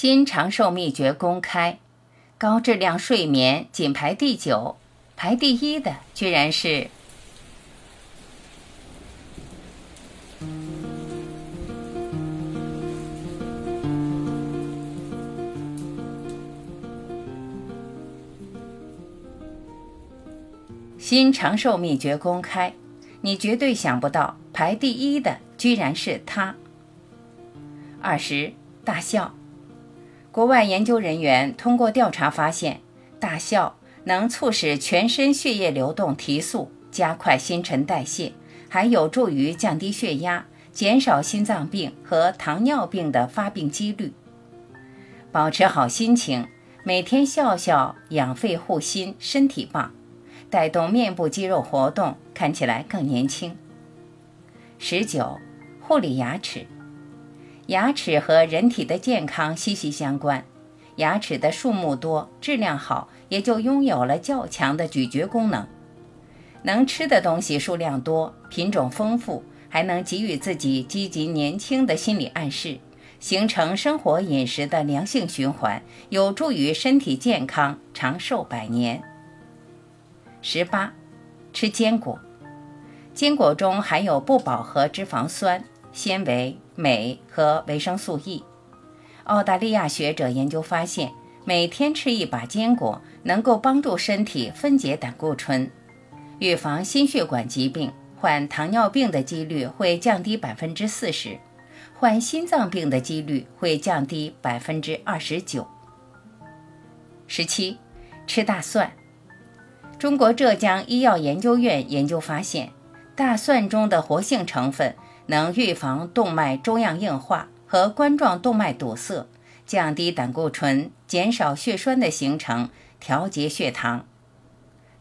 新长寿秘诀公开，高质量睡眠仅排第九，排第一的居然是新长寿秘诀公开，你绝对想不到，排第一的居然是它。二十大笑。国外研究人员通过调查发现，大笑能促使全身血液流动提速，加快新陈代谢，还有助于降低血压，减少心脏病和糖尿病的发病几率。保持好心情，每天笑笑，养肺护心，身体棒，带动面部肌肉活动，看起来更年轻。十九，护理牙齿。牙齿和人体的健康息息相关，牙齿的数目多、质量好，也就拥有了较强的咀嚼功能。能吃的东西数量多、品种丰富，还能给予自己积极年轻的心理暗示，形成生活饮食的良性循环，有助于身体健康、长寿百年。十八，吃坚果，坚果中含有不饱和脂肪酸。纤维、镁和维生素 E。澳大利亚学者研究发现，每天吃一把坚果能够帮助身体分解胆固醇，预防心血管疾病，患糖尿病的几率会降低百分之四十，患心脏病的几率会降低百分之二十九。十七，吃大蒜。中国浙江医药研究院研究发现，大蒜中的活性成分。能预防动脉粥样硬化和冠状动脉堵塞，降低胆固醇，减少血栓的形成，调节血糖。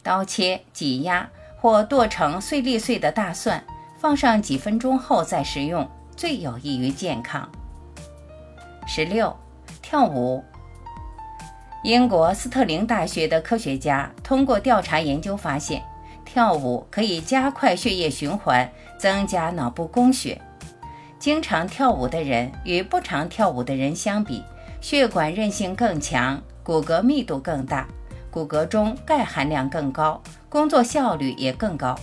刀切、挤压或剁成碎粒碎的大蒜，放上几分钟后再食用，最有益于健康。十六，跳舞。英国斯特林大学的科学家通过调查研究发现。跳舞可以加快血液循环，增加脑部供血。经常跳舞的人与不常跳舞的人相比，血管韧性更强，骨骼密度更大，骨骼中钙含量更高，工作效率也更高。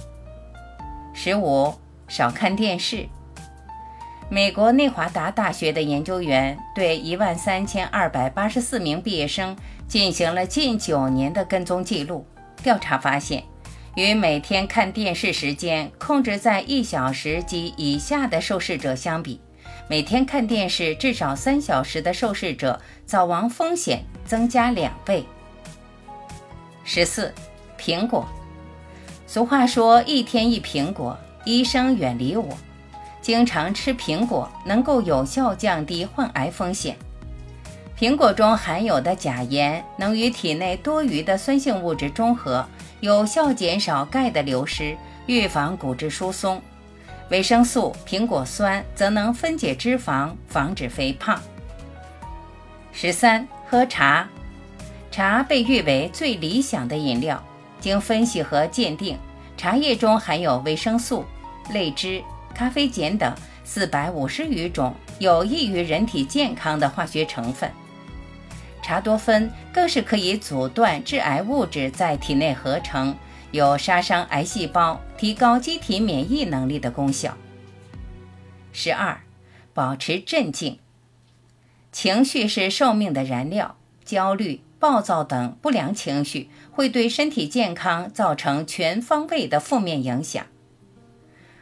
十五，少看电视。美国内华达大学的研究员对一万三千二百八十四名毕业生进行了近九年的跟踪记录，调查发现。与每天看电视时间控制在一小时及以下的受试者相比，每天看电视至少三小时的受试者早亡风险增加两倍。十四，苹果。俗话说“一天一苹果”，医生远离我。经常吃苹果能够有效降低患癌风险。苹果中含有的钾盐能与体内多余的酸性物质中和。有效减少钙的流失，预防骨质疏松。维生素、苹果酸则能分解脂肪，防止肥胖。十三，喝茶。茶被誉为最理想的饮料。经分析和鉴定，茶叶中含有维生素、类脂、咖啡碱等四百五十余种有益于人体健康的化学成分。茶多酚更是可以阻断致癌物质在体内合成，有杀伤癌细胞、提高机体免疫能力的功效。十二，保持镇静。情绪是寿命的燃料，焦虑、暴躁等不良情绪会对身体健康造成全方位的负面影响。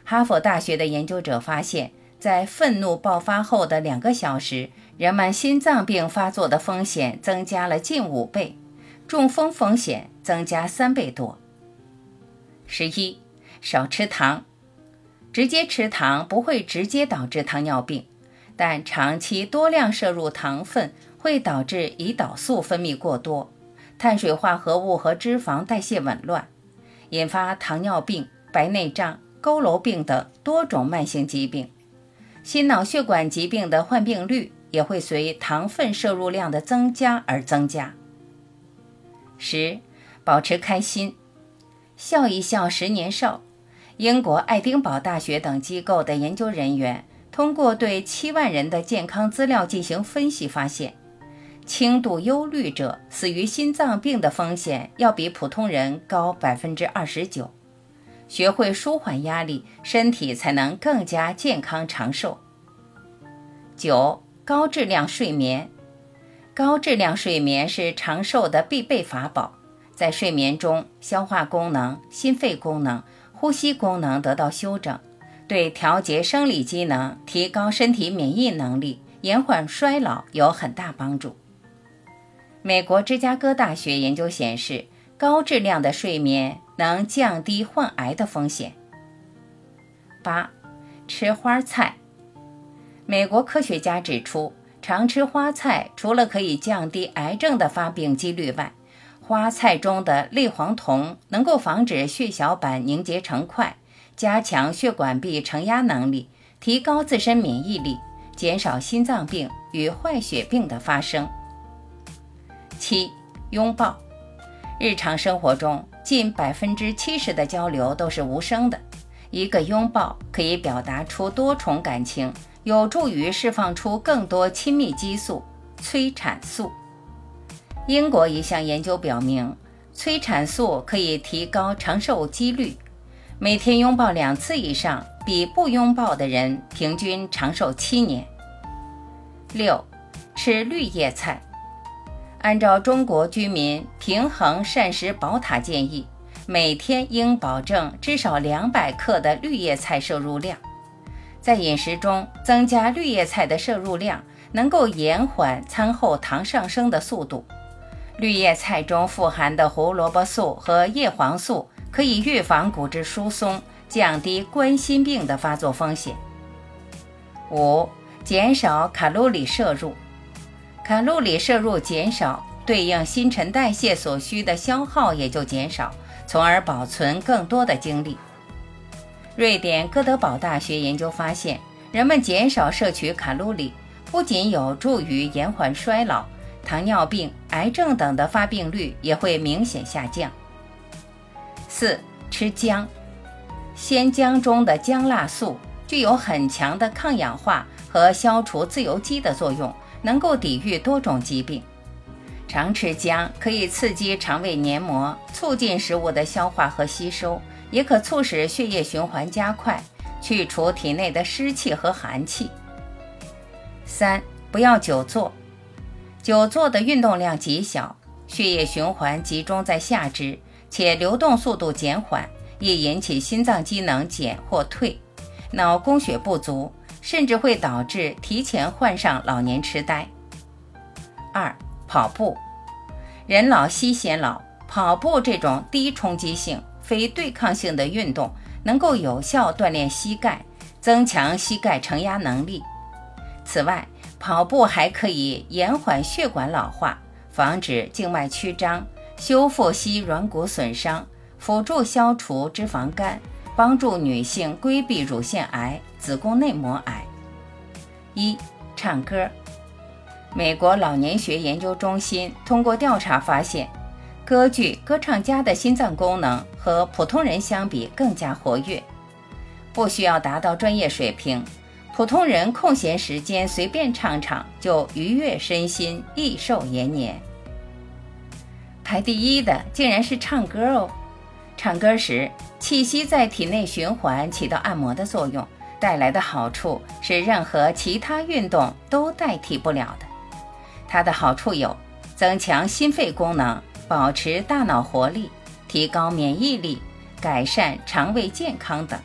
哈佛大学的研究者发现，在愤怒爆发后的两个小时。人们心脏病发作的风险增加了近五倍，中风风险增加三倍多。十一，少吃糖。直接吃糖不会直接导致糖尿病，但长期多量摄入糖分会导致胰岛素分泌过多，碳水化合物和脂肪代谢紊乱，引发糖尿病、白内障、佝偻病等多种慢性疾病。心脑血管疾病的患病率。也会随糖分摄入量的增加而增加。十，保持开心，笑一笑，十年少。英国爱丁堡大学等机构的研究人员通过对七万人的健康资料进行分析，发现，轻度忧虑者死于心脏病的风险要比普通人高百分之二十九。学会舒缓压力，身体才能更加健康长寿。九、高质量睡眠。高质量睡眠是长寿的必备法宝。在睡眠中，消化功能、心肺功能、呼吸功能得到修整，对调节生理机能、提高身体免疫能力、延缓衰老有很大帮助。美国芝加哥大学研究显示，高质量的睡眠能降低患癌的风险。八、吃花菜。美国科学家指出，常吃花菜除了可以降低癌症的发病几率外，花菜中的类黄酮能够防止血小板凝结成块，加强血管壁承压能力，提高自身免疫力，减少心脏病与坏血病的发生。七、拥抱。日常生活中，近百分之七十的交流都是无声的。一个拥抱可以表达出多重感情，有助于释放出更多亲密激素——催产素。英国一项研究表明，催产素可以提高长寿几率。每天拥抱两次以上，比不拥抱的人平均长寿七年。六，吃绿叶菜。按照中国居民平衡膳食宝塔建议，每天应保证至少两百克的绿叶菜摄入量。在饮食中增加绿叶菜的摄入量，能够延缓餐后糖上升的速度。绿叶菜中富含的胡萝卜素和叶黄素可以预防骨质疏松，降低冠心病的发作风险。五、减少卡路里摄入，卡路里摄入减少，对应新陈代谢所需的消耗也就减少，从而保存更多的精力。瑞典哥德堡大学研究发现，人们减少摄取卡路里，不仅有助于延缓衰老。糖尿病、癌症等的发病率也会明显下降。四、吃姜，鲜姜中的姜辣素具有很强的抗氧化和消除自由基的作用，能够抵御多种疾病。常吃姜可以刺激肠胃黏膜，促进食物的消化和吸收，也可促使血液循环加快，去除体内的湿气和寒气。三、不要久坐。久坐的运动量极小，血液循环集中在下肢，且流动速度减缓，易引起心脏机能减或退，脑供血不足，甚至会导致提前患上老年痴呆。二、跑步，人老心先老，跑步这种低冲击性、非对抗性的运动，能够有效锻炼膝盖，增强膝盖承压能力。此外，跑步还可以延缓血管老化，防止静脉曲张，修复膝软骨损伤，辅助消除脂肪肝，帮助女性规避乳腺癌、子宫内膜癌。一、唱歌。美国老年学研究中心通过调查发现，歌剧歌唱家的心脏功能和普通人相比更加活跃，不需要达到专业水平。普通人空闲时间随便唱唱，就愉悦身心，益寿延年。排第一的竟然是唱歌哦！唱歌时，气息在体内循环，起到按摩的作用，带来的好处是任何其他运动都代替不了的。它的好处有：增强心肺功能，保持大脑活力，提高免疫力，改善肠胃健康等。